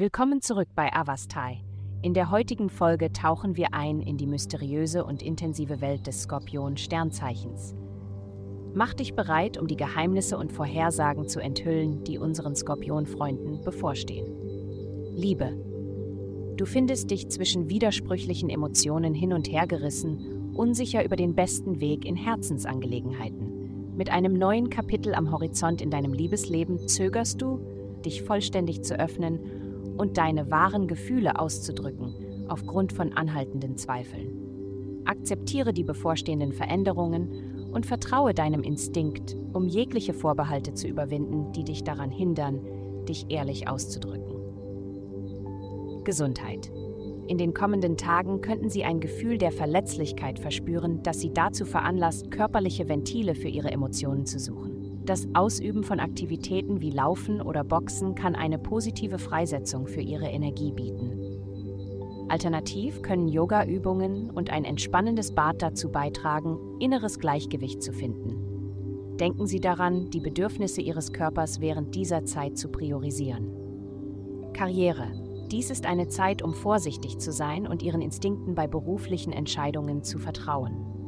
Willkommen zurück bei Avastai. In der heutigen Folge tauchen wir ein in die mysteriöse und intensive Welt des Skorpion-Sternzeichens. Mach dich bereit, um die Geheimnisse und Vorhersagen zu enthüllen, die unseren Skorpion-Freunden bevorstehen. Liebe. Du findest dich zwischen widersprüchlichen Emotionen hin und her gerissen, unsicher über den besten Weg in Herzensangelegenheiten. Mit einem neuen Kapitel am Horizont in deinem Liebesleben zögerst du, dich vollständig zu öffnen und deine wahren Gefühle auszudrücken, aufgrund von anhaltenden Zweifeln. Akzeptiere die bevorstehenden Veränderungen und vertraue deinem Instinkt, um jegliche Vorbehalte zu überwinden, die dich daran hindern, dich ehrlich auszudrücken. Gesundheit. In den kommenden Tagen könnten Sie ein Gefühl der Verletzlichkeit verspüren, das Sie dazu veranlasst, körperliche Ventile für Ihre Emotionen zu suchen. Das Ausüben von Aktivitäten wie Laufen oder Boxen kann eine positive Freisetzung für Ihre Energie bieten. Alternativ können Yoga-Übungen und ein entspannendes Bad dazu beitragen, inneres Gleichgewicht zu finden. Denken Sie daran, die Bedürfnisse Ihres Körpers während dieser Zeit zu priorisieren. Karriere. Dies ist eine Zeit, um vorsichtig zu sein und Ihren Instinkten bei beruflichen Entscheidungen zu vertrauen.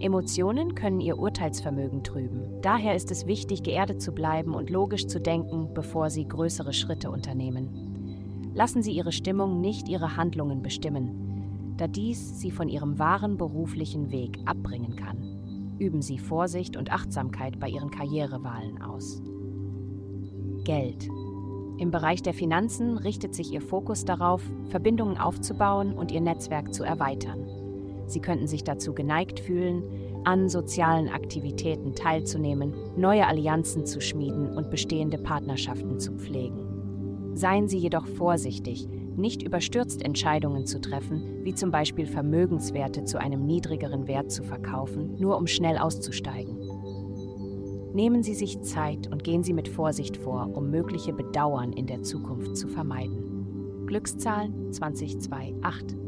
Emotionen können ihr Urteilsvermögen trüben. Daher ist es wichtig, geerdet zu bleiben und logisch zu denken, bevor Sie größere Schritte unternehmen. Lassen Sie Ihre Stimmung nicht Ihre Handlungen bestimmen, da dies Sie von Ihrem wahren beruflichen Weg abbringen kann. Üben Sie Vorsicht und Achtsamkeit bei Ihren Karrierewahlen aus. Geld. Im Bereich der Finanzen richtet sich Ihr Fokus darauf, Verbindungen aufzubauen und Ihr Netzwerk zu erweitern. Sie könnten sich dazu geneigt fühlen, an sozialen Aktivitäten teilzunehmen, neue Allianzen zu schmieden und bestehende Partnerschaften zu pflegen. Seien Sie jedoch vorsichtig, nicht überstürzt Entscheidungen zu treffen, wie zum Beispiel Vermögenswerte zu einem niedrigeren Wert zu verkaufen, nur um schnell auszusteigen. Nehmen Sie sich Zeit und gehen Sie mit Vorsicht vor, um mögliche Bedauern in der Zukunft zu vermeiden. Glückszahlen 2028